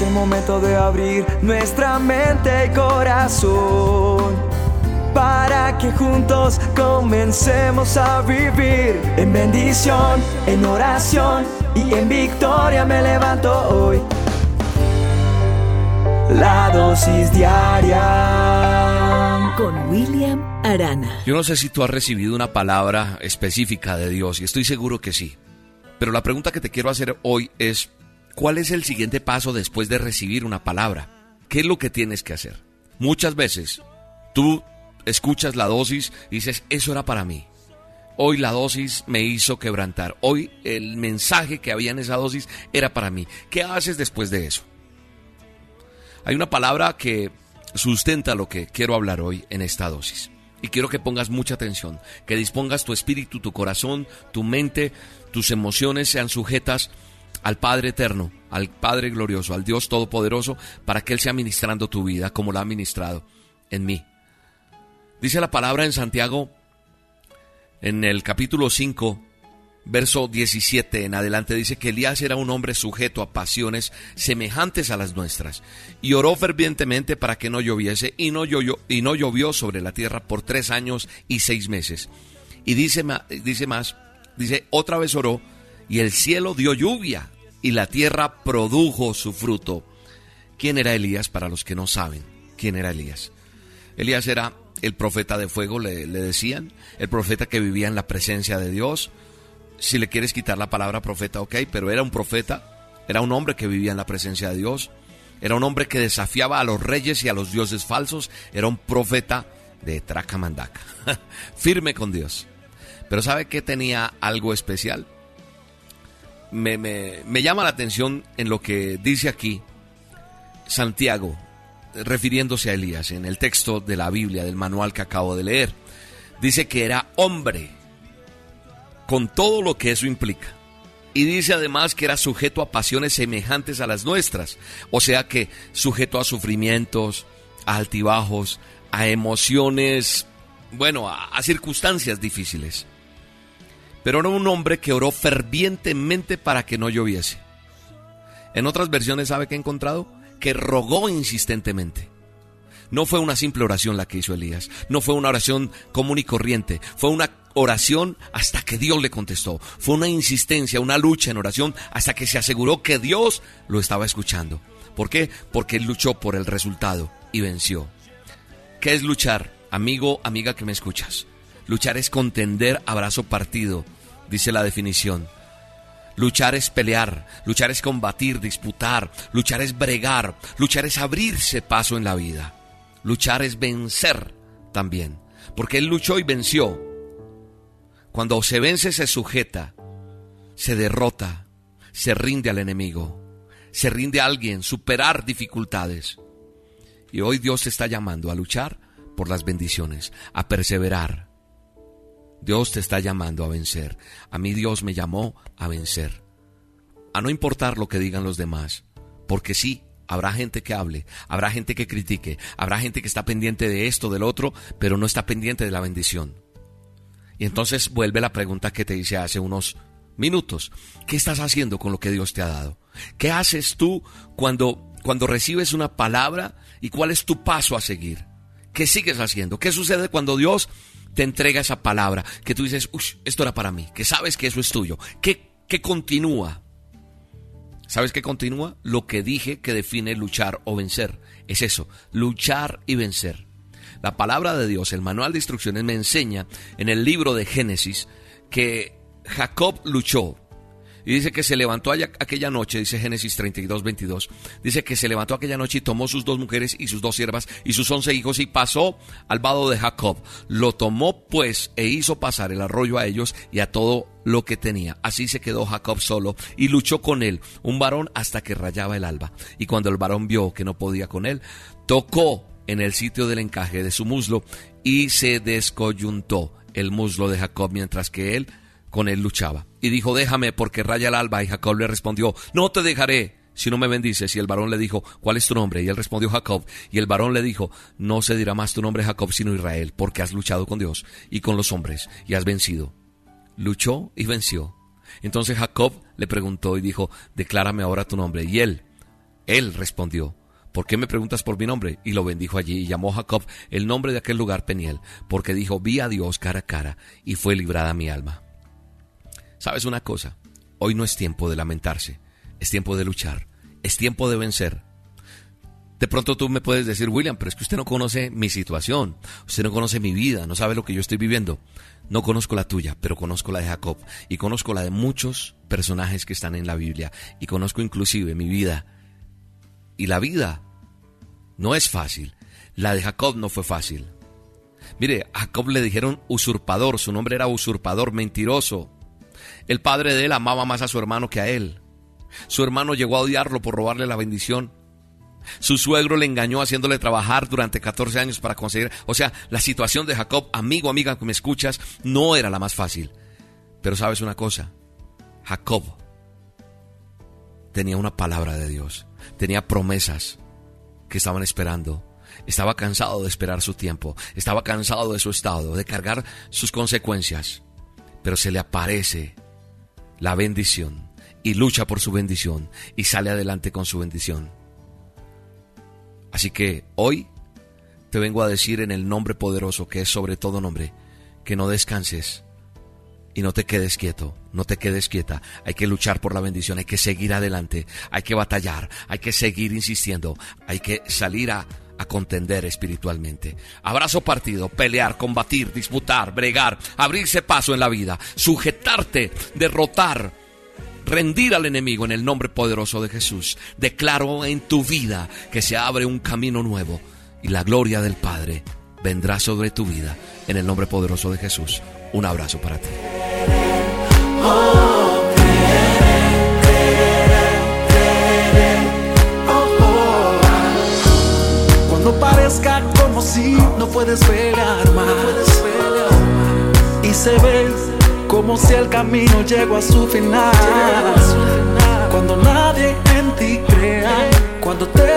Es el momento de abrir nuestra mente y corazón para que juntos comencemos a vivir en bendición, en oración y en victoria me levanto hoy. La dosis diaria con William Arana. Yo no sé si tú has recibido una palabra específica de Dios y estoy seguro que sí. Pero la pregunta que te quiero hacer hoy es, ¿cuál es el siguiente paso después de recibir una palabra? ¿Qué es lo que tienes que hacer? Muchas veces tú escuchas la dosis y dices, eso era para mí. Hoy la dosis me hizo quebrantar. Hoy el mensaje que había en esa dosis era para mí. ¿Qué haces después de eso? Hay una palabra que sustenta lo que quiero hablar hoy en esta dosis. Y quiero que pongas mucha atención, que dispongas tu espíritu, tu corazón, tu mente, tus emociones sean sujetas al Padre eterno, al Padre glorioso, al Dios todopoderoso, para que Él sea ministrando tu vida como la ha ministrado en mí. Dice la palabra en Santiago, en el capítulo 5, verso 17 en adelante, dice que Elías era un hombre sujeto a pasiones semejantes a las nuestras, y oró fervientemente para que no lloviese, y no, llovió, y no llovió sobre la tierra por tres años y seis meses. Y dice, dice más, dice, otra vez oró, y el cielo dio lluvia, y la tierra produjo su fruto. ¿Quién era Elías para los que no saben? ¿Quién era Elías? Elías era el profeta de fuego, le, decían, el profeta que vivía en la presencia de Dios, si le quieres quitar la palabra profeta, ok, pero era un profeta, era un hombre que vivía en la presencia de Dios, era un hombre que desafiaba a los reyes y a los dioses falsos, era un profeta de Tracamandaca, firme con Dios. Pero ¿sabe que tenía algo especial? Me, me, llama la atención en lo que dice aquí Santiago, refiriéndose a Elías, en el texto de la Biblia, del manual que acabo de leer. Dice que era hombre con todo lo que eso implica. Y dice además que era sujeto a pasiones semejantes a las nuestras, o sea que sujeto a sufrimientos, a altibajos, a emociones, bueno, a, circunstancias difíciles. Pero era un hombre que oró fervientemente para que no lloviese. En otras versiones, ¿sabe qué he encontrado? Que rogó insistentemente. No fue una simple oración la que hizo Elías, no fue una oración común y corriente, fue una oración hasta que Dios le contestó. Fue una insistencia, una lucha en oración hasta que se aseguró que Dios lo estaba escuchando. ¿Por qué? Porque él luchó por el resultado y venció. ¿Qué es luchar? Amigo, amiga que me escuchas. Luchar es contender abrazo partido, dice la definición. Luchar es pelear, luchar es combatir, disputar, luchar es bregar, luchar es abrirse paso en la vida. Luchar es vencer también, porque él luchó y venció cuando se vence, se sujeta, se derrota, se rinde al enemigo, se rinde a alguien, superar dificultades. Y hoy Dios te está llamando a luchar por las bendiciones, a perseverar. Dios te está llamando a vencer. A mí Dios me llamó a vencer. A no importar lo que digan los demás. Porque sí, habrá gente que hable, habrá gente que critique, habrá gente que está pendiente de esto, del otro, pero no está pendiente de la bendición. Y entonces vuelve la pregunta que te hice hace unos minutos. ¿Qué estás haciendo con lo que Dios te ha dado? ¿Qué haces tú cuando, cuando recibes una palabra y cuál es tu paso a seguir? ¿Qué sigues haciendo? ¿Qué sucede cuando Dios te entrega esa palabra? Que tú dices, Uy, esto era para mí, que sabes que eso es tuyo. ¿Qué, qué continúa? ¿Sabes qué continúa? Lo que dije que define luchar o vencer. Es eso, luchar y vencer. La palabra de Dios, el manual de instrucciones, me enseña en el libro de Génesis que Jacob luchó. Y dice que se levantó aquella noche, dice Génesis 32, 22. Dice que se levantó aquella noche y tomó sus dos mujeres y sus dos siervas y sus once hijos y pasó al vado de Jacob. Lo tomó pues e hizo pasar el arroyo a ellos y a todo lo que tenía. Así se quedó Jacob solo y luchó con él, un varón hasta que rayaba el alba. Y cuando el varón vio que no podía con él, tocó en el sitio del encaje de su muslo y se descoyuntó el muslo de Jacob mientras que él con él luchaba. Y dijo, déjame porque raya el alba. Y Jacob le respondió, no te dejaré si no me bendices. Y el varón le dijo, ¿cuál es tu nombre? Y él respondió Jacob. Y el varón le dijo, no se dirá más tu nombre Jacob sino Israel, porque has luchado con Dios y con los hombres y has vencido. Luchó y venció. Entonces Jacob le preguntó y dijo, declárame ahora tu nombre. Y él, Él respondió, ¿por qué me preguntas por mi nombre? Y lo bendijo allí y llamó Jacob el nombre de aquel lugar Peniel, porque dijo, vi a Dios cara a cara y fue librada mi alma. ¿Sabes una cosa? Hoy no es tiempo de lamentarse, es tiempo de luchar, es tiempo de vencer. De pronto tú me puedes decir, William, pero es que usted no conoce mi situación, usted no conoce mi vida, no sabe lo que yo estoy viviendo. No conozco la tuya, pero conozco la de Jacob y conozco la de muchos personajes que están en la Biblia y conozco inclusive mi vida. Y la vida no es fácil. La de Jacob no fue fácil. Mire, a Jacob le dijeron usurpador, su nombre era usurpador, mentiroso. El padre de él amaba más a su hermano que a él. Su hermano llegó a odiarlo por robarle la bendición. Su suegro le engañó haciéndole trabajar durante 14 años para conseguir... O sea, la situación de Jacob, amigo, amiga que me escuchas, no era la más fácil. Pero sabes una cosa, Jacob tenía una palabra de Dios, tenía promesas que estaban esperando. Estaba cansado de esperar su tiempo, estaba cansado de su estado, de cargar sus consecuencias. Pero se le aparece la bendición y lucha por su bendición y sale adelante con su bendición. Así que hoy te vengo a decir en el nombre poderoso que es sobre todo nombre, que no descanses y no te quedes quieto, no te quedes quieta. Hay que luchar por la bendición, hay que seguir adelante, hay que batallar, hay que seguir insistiendo, hay que salir a, a contender espiritualmente. Abrazo partido, pelear, combatir, disputar, bregar, abrirse paso en la vida, sujetarte, derrotar, rendir al enemigo en el nombre poderoso de Jesús. Declaro en tu vida que se abre un camino nuevo y la gloria del Padre vendrá sobre tu vida en el nombre poderoso de Jesús. Un abrazo para ti. Cuando parezca como si no puedes pelear más y se ve como si el camino llegó a su final. Cuando nadie en ti crea, cuando te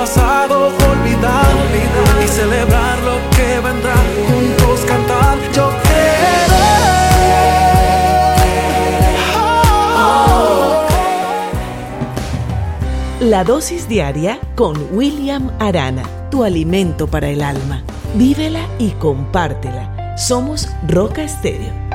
pasado olvidar y celebrar lo que vendrá. Juntos cantar, yo La dosis diaria con William Arana, tu alimento para el alma. Vívela y compártela. Somos Roca Estéreo